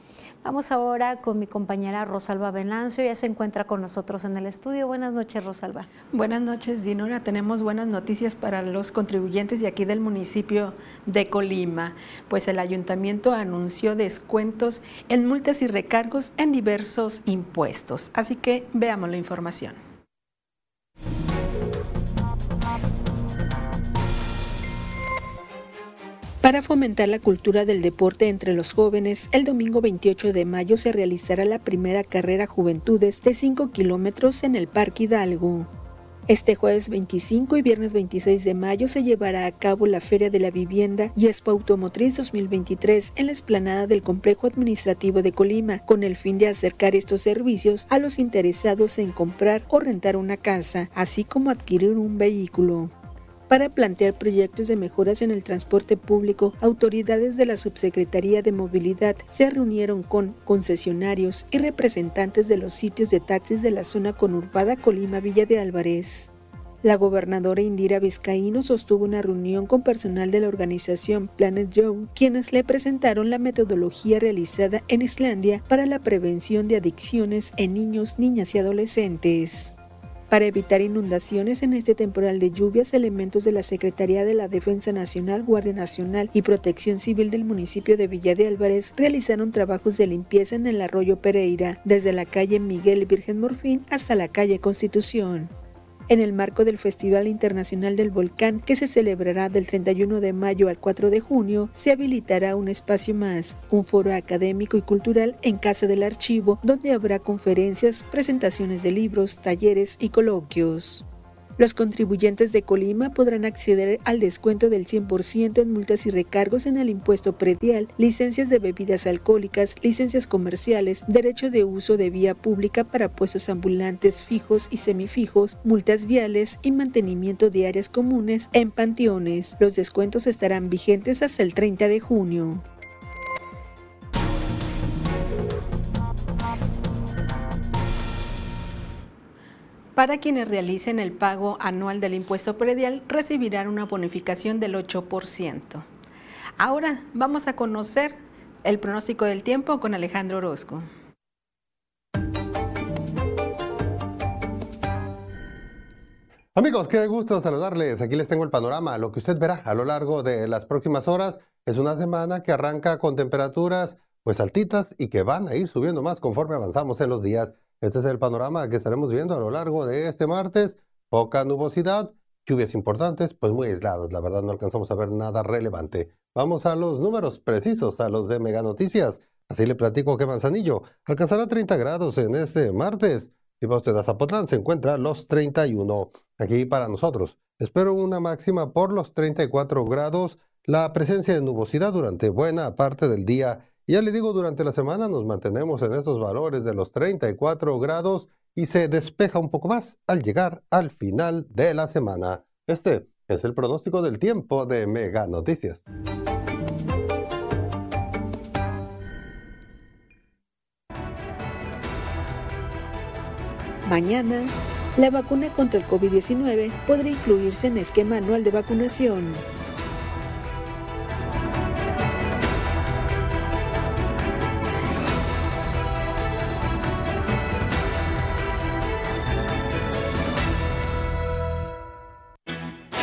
Vamos ahora con mi compañera Rosalba Venancio, ella se encuentra con nosotros en el estudio. Buenas noches, Rosalba. Buenas noches, Dinora. Tenemos buenas noticias para los contribuyentes de aquí del municipio de Colima, pues el ayuntamiento anunció descuentos en multas y recargos en diversos impuestos. Así que veamos la información. Para fomentar la cultura del deporte entre los jóvenes, el domingo 28 de mayo se realizará la primera carrera Juventudes de 5 kilómetros en el Parque Hidalgo. Este jueves 25 y viernes 26 de mayo se llevará a cabo la Feria de la Vivienda y Expo Automotriz 2023 en la explanada del Complejo Administrativo de Colima, con el fin de acercar estos servicios a los interesados en comprar o rentar una casa, así como adquirir un vehículo. Para plantear proyectos de mejoras en el transporte público, autoridades de la Subsecretaría de Movilidad se reunieron con concesionarios y representantes de los sitios de taxis de la zona conurbada Colima Villa de Álvarez. La gobernadora Indira Vizcaíno sostuvo una reunión con personal de la organización Planet Joe, quienes le presentaron la metodología realizada en Islandia para la prevención de adicciones en niños, niñas y adolescentes. Para evitar inundaciones en este temporal de lluvias, elementos de la Secretaría de la Defensa Nacional, Guardia Nacional y Protección Civil del municipio de Villa de Álvarez realizaron trabajos de limpieza en el arroyo Pereira, desde la calle Miguel Virgen Morfín hasta la calle Constitución en el marco del Festival Internacional del Volcán que se celebrará del 31 de mayo al 4 de junio, se habilitará un espacio más, un foro académico y cultural en Casa del Archivo, donde habrá conferencias, presentaciones de libros, talleres y coloquios. Los contribuyentes de Colima podrán acceder al descuento del 100% en multas y recargos en el impuesto predial, licencias de bebidas alcohólicas, licencias comerciales, derecho de uso de vía pública para puestos ambulantes fijos y semifijos, multas viales y mantenimiento de áreas comunes en panteones. Los descuentos estarán vigentes hasta el 30 de junio. Para quienes realicen el pago anual del impuesto predial, recibirán una bonificación del 8%. Ahora vamos a conocer el pronóstico del tiempo con Alejandro Orozco. Amigos, qué gusto saludarles. Aquí les tengo el panorama. Lo que usted verá a lo largo de las próximas horas es una semana que arranca con temperaturas pues altitas y que van a ir subiendo más conforme avanzamos en los días. Este es el panorama que estaremos viendo a lo largo de este martes. Poca nubosidad, lluvias importantes, pues muy aisladas. La verdad no alcanzamos a ver nada relevante. Vamos a los números precisos, a los de Mega Noticias. Así le platico que Manzanillo alcanzará 30 grados en este martes. Si va usted a Zapotlán, se encuentra los 31. Aquí para nosotros. Espero una máxima por los 34 grados. La presencia de nubosidad durante buena parte del día ya le digo, durante la semana nos mantenemos en estos valores de los 34 grados y se despeja un poco más al llegar al final de la semana. Este es el pronóstico del tiempo de Mega Noticias. Mañana, la vacuna contra el COVID-19 podrá incluirse en esquema anual de vacunación.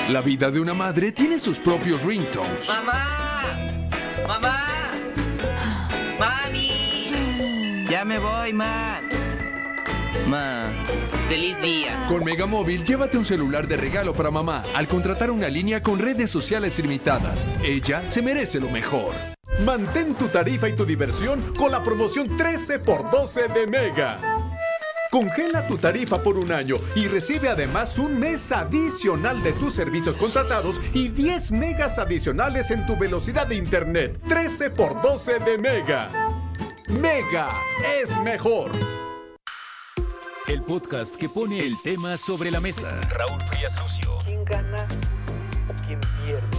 La vida de una madre tiene sus propios ringtones. ¡Mamá! ¡Mamá! ¡Mami! Ya me voy, ma. Ma, feliz día. Con Megamóvil, llévate un celular de regalo para mamá al contratar una línea con redes sociales ilimitadas. Ella se merece lo mejor. Mantén tu tarifa y tu diversión con la promoción 13x12 de Mega. Congela tu tarifa por un año y recibe además un mes adicional de tus servicios contratados y 10 megas adicionales en tu velocidad de internet. 13 por 12 de Mega. Mega es mejor. El podcast que pone el tema sobre la mesa. Raúl Frías Lucio. ¿Quién gana o quién pierde?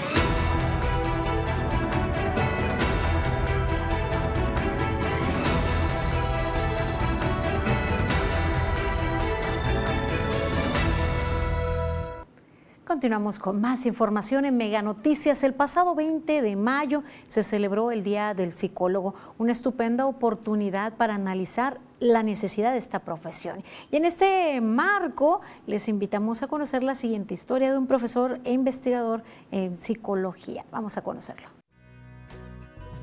Continuamos con más información en Mega Noticias. El pasado 20 de mayo se celebró el Día del Psicólogo, una estupenda oportunidad para analizar la necesidad de esta profesión. Y en este marco les invitamos a conocer la siguiente historia de un profesor e investigador en psicología. Vamos a conocerlo.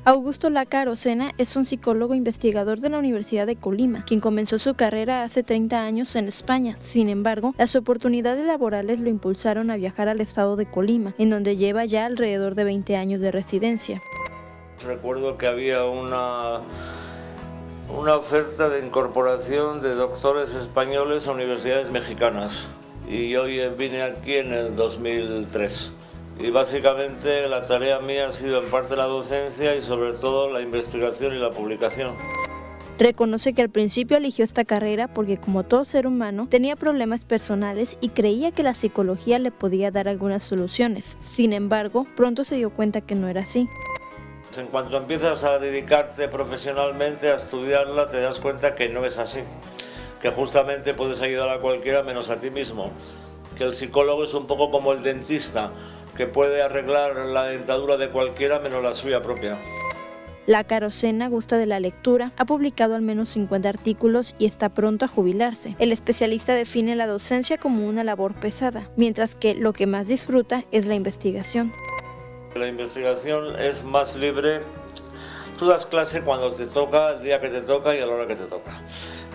Augusto Laca Arocena es un psicólogo investigador de la Universidad de Colima, quien comenzó su carrera hace 30 años en España. Sin embargo, las oportunidades laborales lo impulsaron a viajar al estado de Colima, en donde lleva ya alrededor de 20 años de residencia. Recuerdo que había una, una oferta de incorporación de doctores españoles a universidades mexicanas y yo vine aquí en el 2003 y básicamente la tarea mía ha sido en parte la docencia y sobre todo la investigación y la publicación. Reconoce que al principio eligió esta carrera porque como todo ser humano tenía problemas personales y creía que la psicología le podía dar algunas soluciones. Sin embargo, pronto se dio cuenta que no era así. En cuanto empiezas a dedicarte profesionalmente a estudiarla, te das cuenta que no es así, que justamente puedes ayudar a cualquiera menos a ti mismo, que el psicólogo es un poco como el dentista, que puede arreglar la dentadura de cualquiera menos la suya propia. La Carocena gusta de la lectura, ha publicado al menos 50 artículos y está pronto a jubilarse. El especialista define la docencia como una labor pesada, mientras que lo que más disfruta es la investigación. La investigación es más libre. Tú das clase cuando te toca, el día que te toca y a la hora que te toca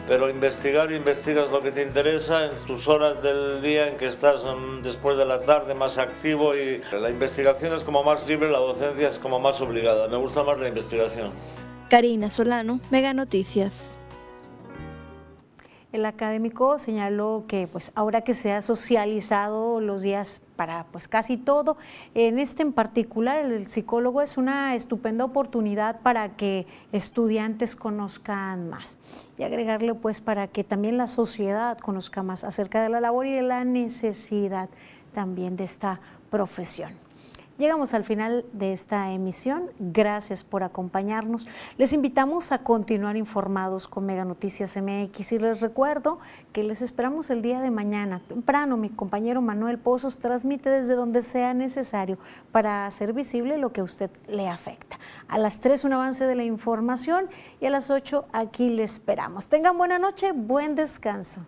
pero investigar, investigas lo que te interesa en tus horas del día en que estás mm, después de la tarde más activo y la investigación es como más libre, la docencia es como más obligada. Me gusta más la investigación. Karina Solano, Mega Noticias. El académico señaló que pues ahora que se ha socializado los días para pues casi todo, en este en particular el psicólogo es una estupenda oportunidad para que estudiantes conozcan más y agregarle pues para que también la sociedad conozca más acerca de la labor y de la necesidad también de esta profesión. Llegamos al final de esta emisión. Gracias por acompañarnos. Les invitamos a continuar informados con Mega Noticias MX y les recuerdo que les esperamos el día de mañana. Temprano, mi compañero Manuel Pozos transmite desde donde sea necesario para hacer visible lo que a usted le afecta. A las 3 un avance de la información y a las 8 aquí le esperamos. Tengan buena noche, buen descanso.